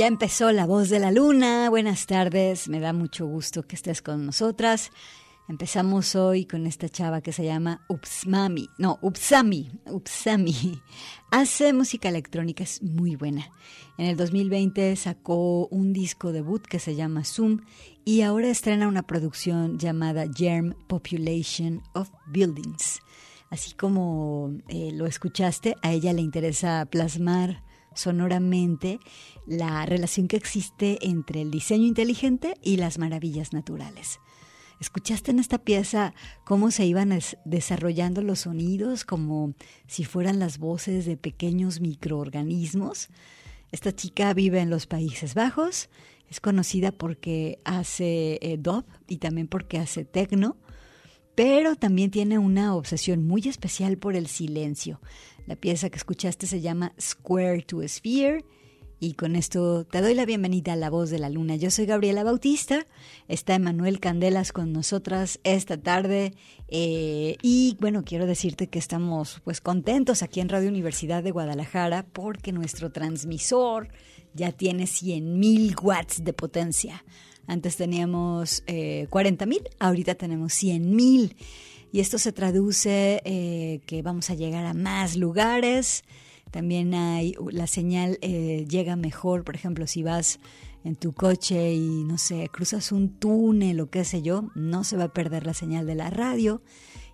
Ya empezó La Voz de la Luna. Buenas tardes, me da mucho gusto que estés con nosotras. Empezamos hoy con esta chava que se llama Upsmami. No, Upsami. Upsami. Hace música electrónica, es muy buena. En el 2020 sacó un disco debut que se llama Zoom y ahora estrena una producción llamada Germ Population of Buildings. Así como eh, lo escuchaste, a ella le interesa plasmar sonoramente la relación que existe entre el diseño inteligente y las maravillas naturales. ¿Escuchaste en esta pieza cómo se iban desarrollando los sonidos como si fueran las voces de pequeños microorganismos? Esta chica vive en los Países Bajos, es conocida porque hace eh, dub y también porque hace techno, pero también tiene una obsesión muy especial por el silencio. La pieza que escuchaste se llama Square to Sphere Y con esto te doy la bienvenida a La Voz de la Luna. Yo soy Gabriela Bautista, está Emanuel Candelas con nosotras esta tarde eh, y bueno, quiero decirte que estamos pues contentos aquí en Radio Universidad de Guadalajara porque nuestro transmisor ya tiene 100.000 watts de potencia. Antes teníamos eh, 40.000, ahorita tenemos 100.000 y esto se traduce eh, que vamos a llegar a más lugares también hay, la señal eh, llega mejor, por ejemplo, si vas en tu coche y, no sé, cruzas un túnel o qué sé yo, no se va a perder la señal de la radio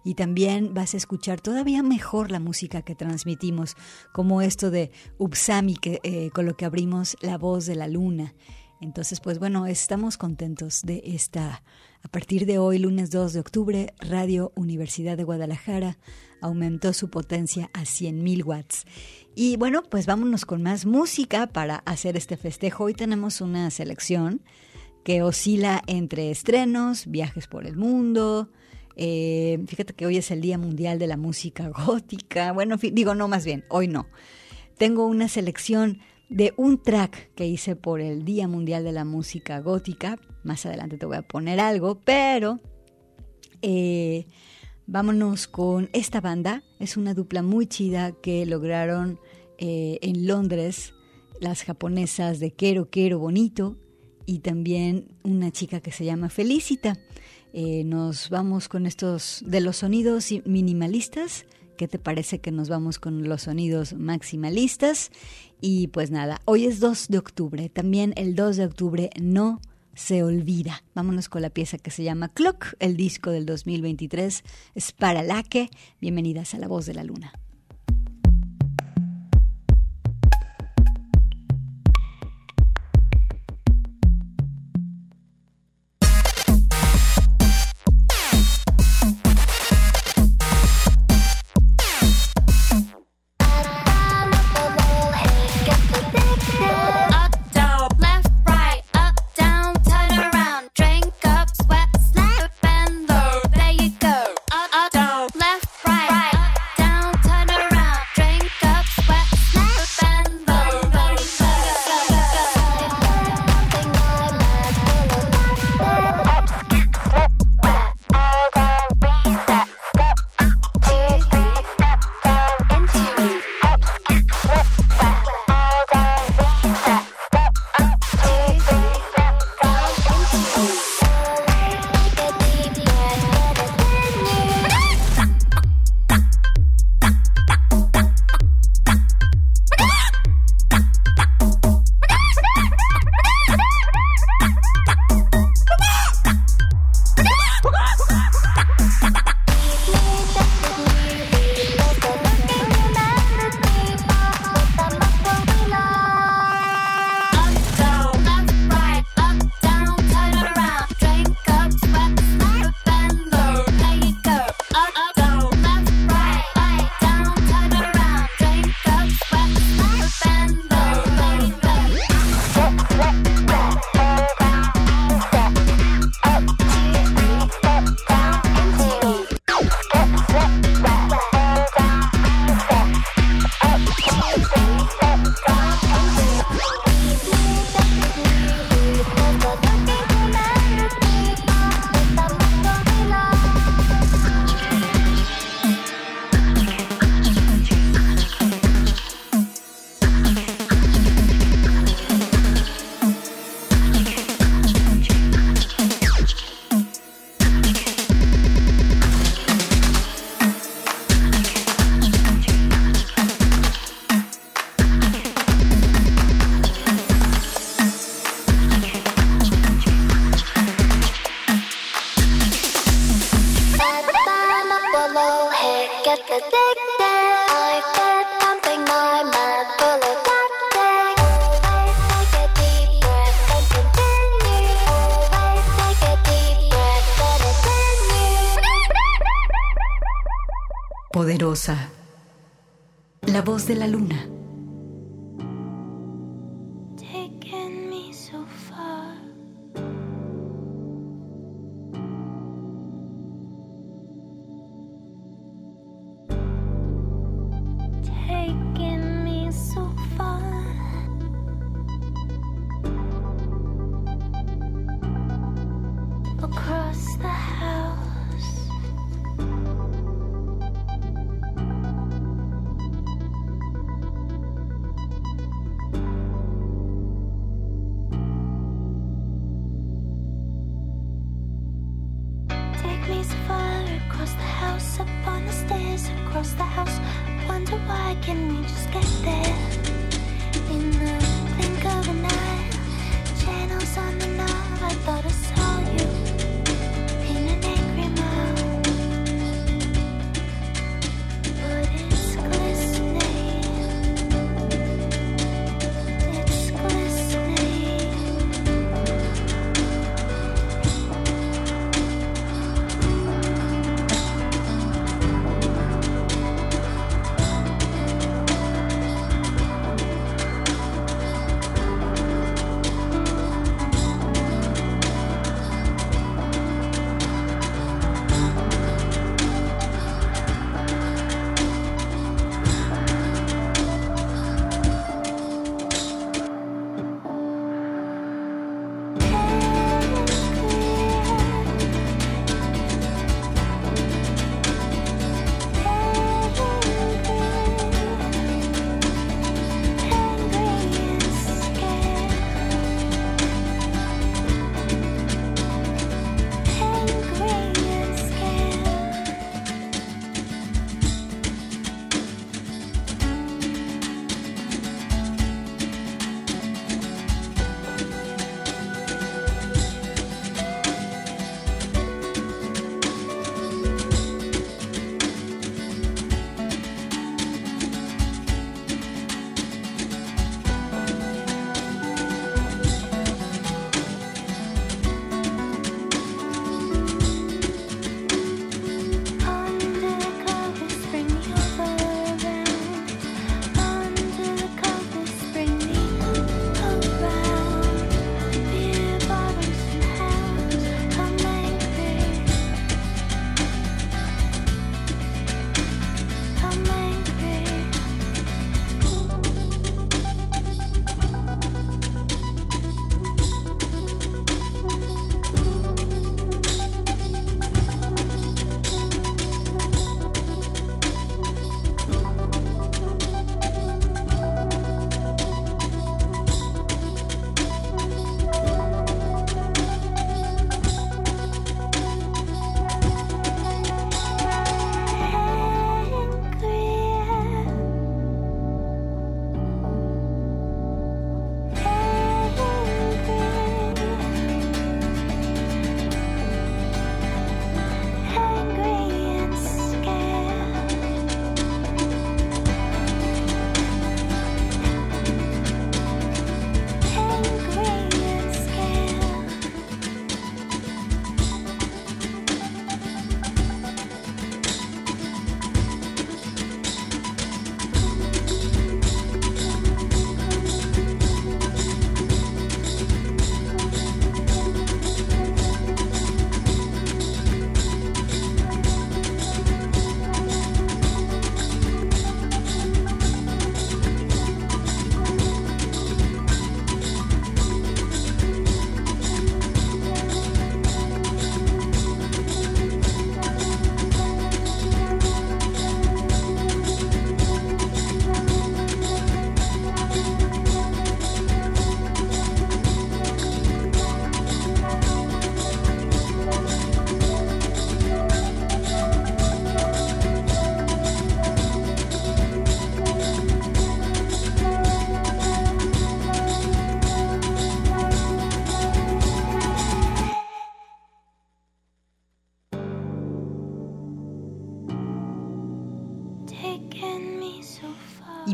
y también vas a escuchar todavía mejor la música que transmitimos, como esto de Upsami, que, eh, con lo que abrimos La Voz de la Luna. Entonces, pues bueno, estamos contentos de esta, a partir de hoy, lunes 2 de octubre, Radio Universidad de Guadalajara aumentó su potencia a 100.000 watts. Y bueno, pues vámonos con más música para hacer este festejo. Hoy tenemos una selección que oscila entre estrenos, viajes por el mundo. Eh, fíjate que hoy es el Día Mundial de la Música Gótica. Bueno, digo, no, más bien, hoy no. Tengo una selección de un track que hice por el Día Mundial de la Música Gótica. Más adelante te voy a poner algo, pero eh, vámonos con esta banda. Es una dupla muy chida que lograron eh, en Londres, las japonesas de Quiero, Quiero Bonito y también una chica que se llama Felicita. Eh, nos vamos con estos de los sonidos minimalistas. ¿Qué te parece que nos vamos con los sonidos maximalistas? Y pues nada, hoy es 2 de octubre. También el 2 de octubre no se olvida. Vámonos con la pieza que se llama Clock, el disco del 2023. Es para la que. Bienvenidas a La Voz de la Luna.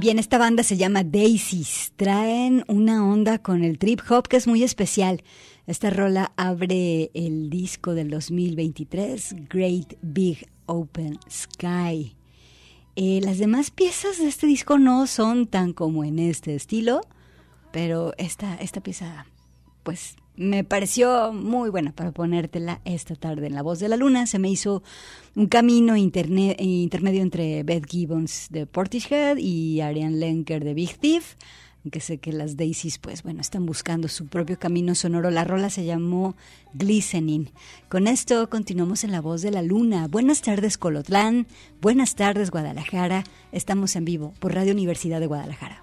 Bien, esta banda se llama Daisies. Traen una onda con el trip hop que es muy especial. Esta rola abre el disco del 2023, Great Big Open Sky. Eh, las demás piezas de este disco no son tan como en este estilo, pero esta, esta pieza, pues me pareció muy buena para ponértela esta tarde en La Voz de la Luna. Se me hizo un camino intermedio entre Beth Gibbons de Portishead y Ariane Lenker de Big Thief. Aunque sé que las Daisies, pues bueno, están buscando su propio camino sonoro. La rola se llamó Glistening. Con esto continuamos en La Voz de la Luna. Buenas tardes, Colotlán. Buenas tardes, Guadalajara. Estamos en vivo por Radio Universidad de Guadalajara.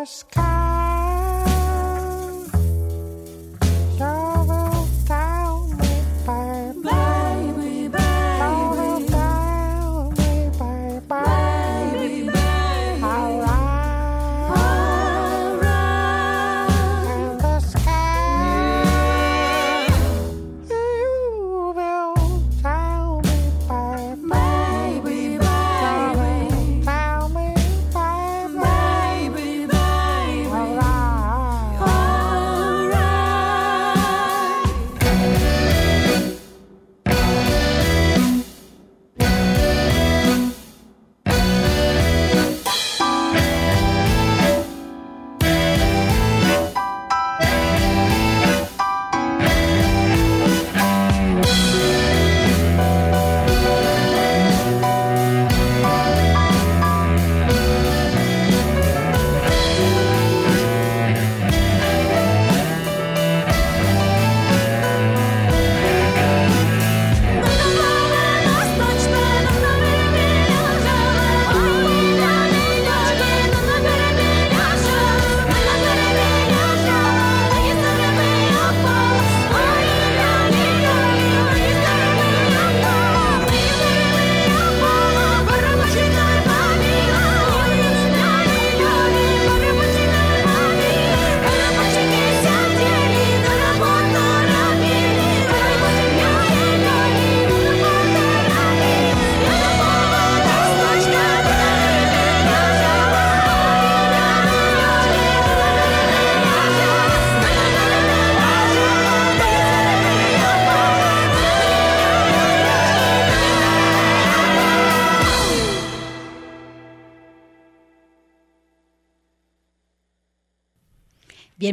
ask.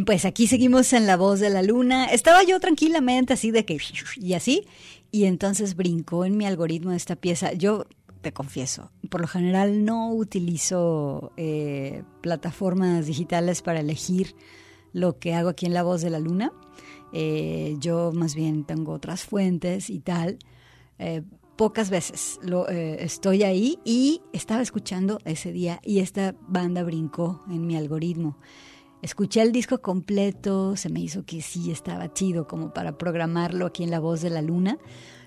Pues aquí seguimos en La Voz de la Luna. Estaba yo tranquilamente así de que... y así. Y entonces brincó en mi algoritmo esta pieza. Yo te confieso, por lo general no utilizo eh, plataformas digitales para elegir lo que hago aquí en La Voz de la Luna. Eh, yo más bien tengo otras fuentes y tal. Eh, pocas veces estoy ahí y estaba escuchando ese día y esta banda brincó en mi algoritmo. Escuché el disco completo, se me hizo que sí estaba chido como para programarlo aquí en La Voz de la Luna.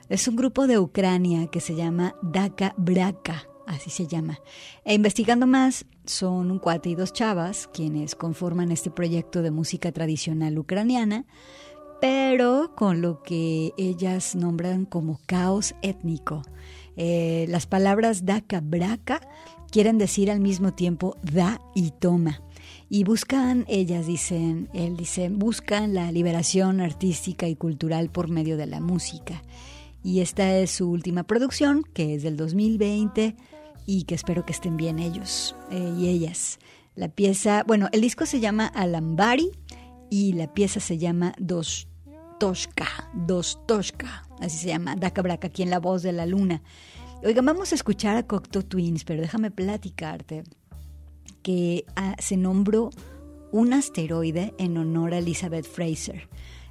Es un grupo de Ucrania que se llama Daka Braka, así se llama. E investigando más, son un cuate y dos chavas quienes conforman este proyecto de música tradicional ucraniana, pero con lo que ellas nombran como caos étnico. Eh, las palabras Daka Braka quieren decir al mismo tiempo da y toma y buscan, ellas dicen, él dice, buscan la liberación artística y cultural por medio de la música. Y esta es su última producción, que es del 2020 y que espero que estén bien ellos eh, y ellas. La pieza, bueno, el disco se llama Alambari y la pieza se llama Dos Toshka, Dos Toshka, así se llama, Daka Braka, aquí en La Voz de la Luna. Oigan, vamos a escuchar a Cocteau Twins, pero déjame platicarte que ah, se nombró un asteroide en honor a Elizabeth Fraser.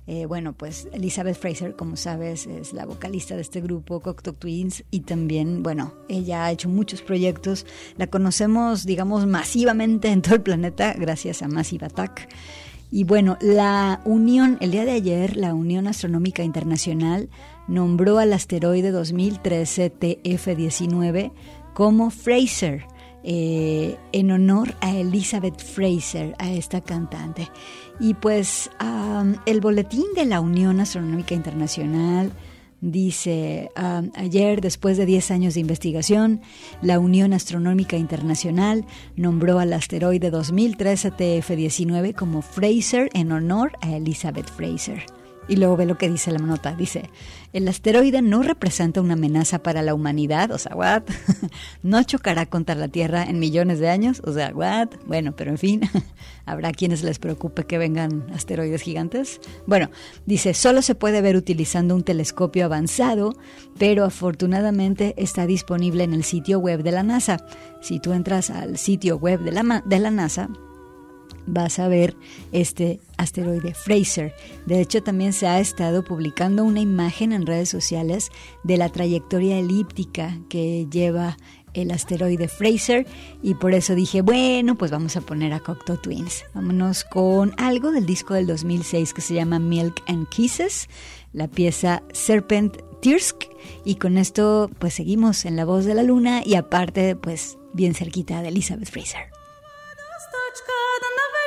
Eh, bueno, pues Elizabeth Fraser, como sabes, es la vocalista de este grupo, Cocteau Twins, y también, bueno, ella ha hecho muchos proyectos. La conocemos, digamos, masivamente en todo el planeta gracias a Massive Attack. Y bueno, la Unión, el día de ayer, la Unión Astronómica Internacional nombró al asteroide 2013 TF-19 como Fraser eh, en honor a Elizabeth Fraser, a esta cantante. Y pues el boletín de la Unión Astronómica Internacional dice, ayer, después de 10 años de investigación, la Unión Astronómica Internacional nombró al asteroide 2013 TF-19 como Fraser en honor a Elizabeth Fraser. Y luego ve lo que dice la nota. Dice, el asteroide no representa una amenaza para la humanidad, o sea, what? no chocará contra la Tierra en millones de años, o sea, what? Bueno, pero en fin, habrá quienes les preocupe que vengan asteroides gigantes. Bueno, dice, solo se puede ver utilizando un telescopio avanzado, pero afortunadamente está disponible en el sitio web de la NASA. Si tú entras al sitio web de la, de la NASA, vas a ver este asteroide Fraser. De hecho, también se ha estado publicando una imagen en redes sociales de la trayectoria elíptica que lleva el asteroide Fraser y por eso dije, bueno, pues vamos a poner a Cocteau Twins. Vámonos con algo del disco del 2006 que se llama Milk and Kisses, la pieza Serpent Tirsk y con esto pues seguimos en La Voz de la Luna y aparte pues bien cerquita de Elizabeth Fraser. De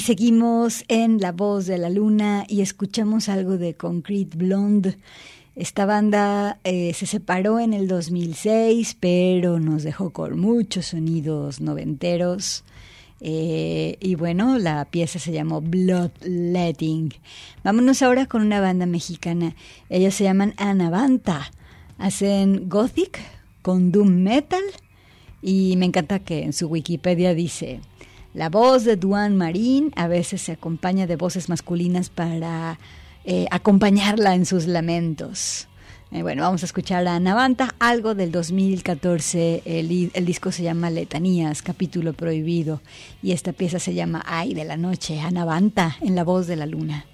Seguimos en La Voz de la Luna y escuchamos algo de Concrete Blonde. Esta banda eh, se separó en el 2006, pero nos dejó con muchos sonidos noventeros. Eh, y bueno, la pieza se llamó Bloodletting. Vámonos ahora con una banda mexicana. Ellos se llaman Anavanta. Hacen gothic con doom metal. Y me encanta que en su Wikipedia dice la voz de Duane Marín a veces se acompaña de voces masculinas para eh, acompañarla en sus lamentos. Eh, bueno, vamos a escuchar a Navanta, algo del 2014. El, el, disco se llama Letanías, capítulo prohibido. Y esta pieza se llama Ay de la noche, a Navanta, en la voz de la luna.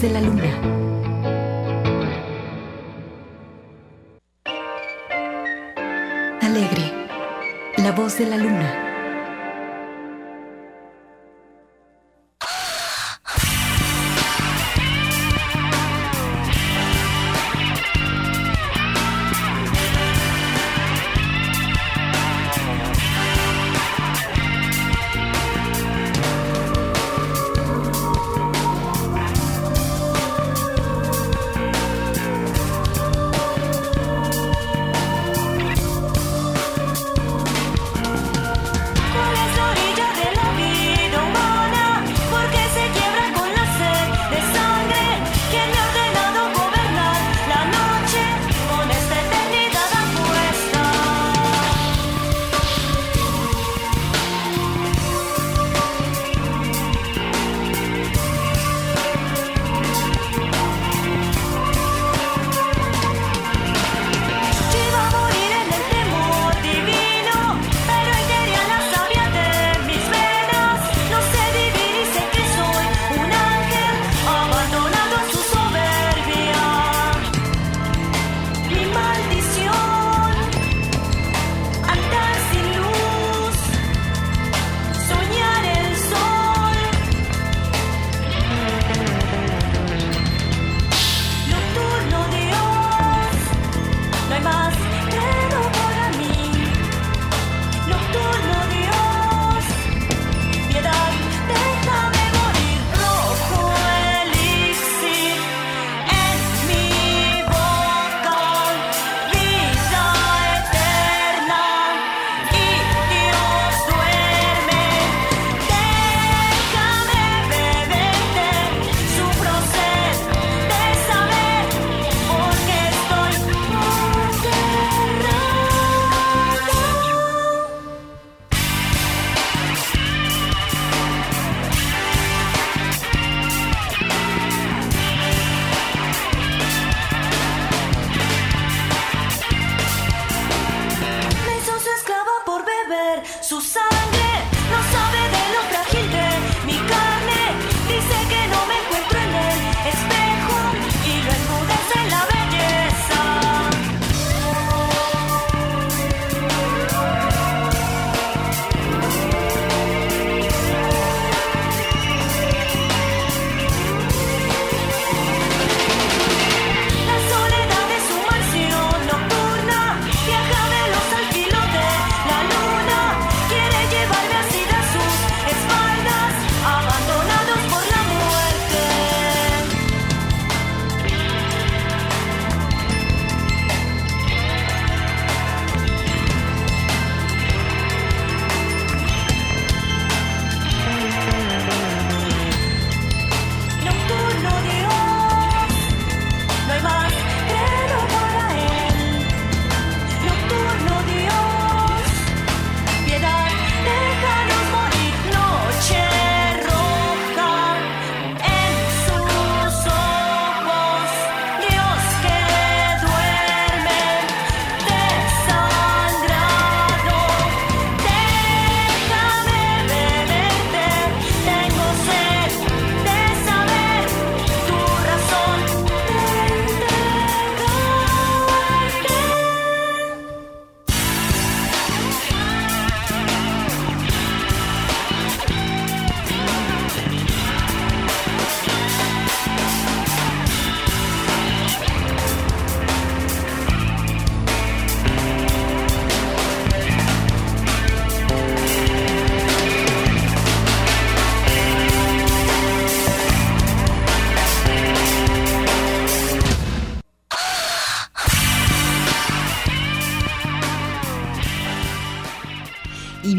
De la luna.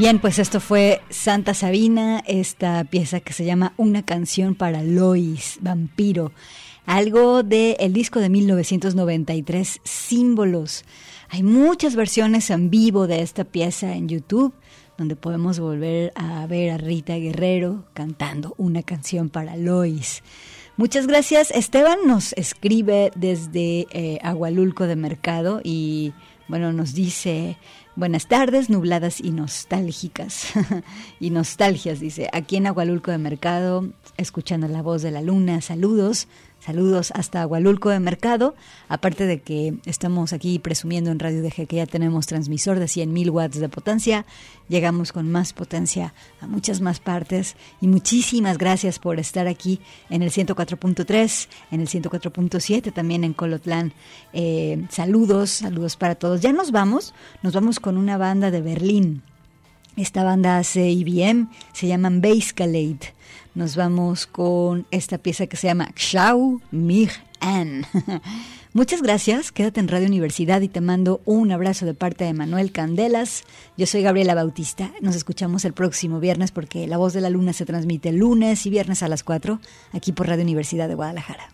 Bien, pues esto fue Santa Sabina, esta pieza que se llama Una canción para Lois, vampiro. Algo del el disco de 1993, Símbolos. Hay muchas versiones en vivo de esta pieza en YouTube, donde podemos volver a ver a Rita Guerrero cantando una canción para Lois. Muchas gracias. Esteban nos escribe desde eh, Agualulco de Mercado y bueno, nos dice Buenas tardes, nubladas y nostálgicas. y nostalgias, dice. Aquí en Agualulco de Mercado, escuchando la voz de la luna. Saludos. Saludos hasta Agualulco de Mercado. Aparte de que estamos aquí presumiendo en Radio DG que ya tenemos transmisor de 100.000 watts de potencia, llegamos con más potencia a muchas más partes. Y muchísimas gracias por estar aquí en el 104.3, en el 104.7, también en Colotlán. Eh, saludos, saludos para todos. Ya nos vamos, nos vamos con una banda de Berlín. Esta banda hace IBM, se llaman Basecalade nos vamos con esta pieza que se llama Xiao Mig An. Muchas gracias, quédate en Radio Universidad y te mando un abrazo de parte de Manuel Candelas. Yo soy Gabriela Bautista, nos escuchamos el próximo viernes porque La Voz de la Luna se transmite lunes y viernes a las 4 aquí por Radio Universidad de Guadalajara.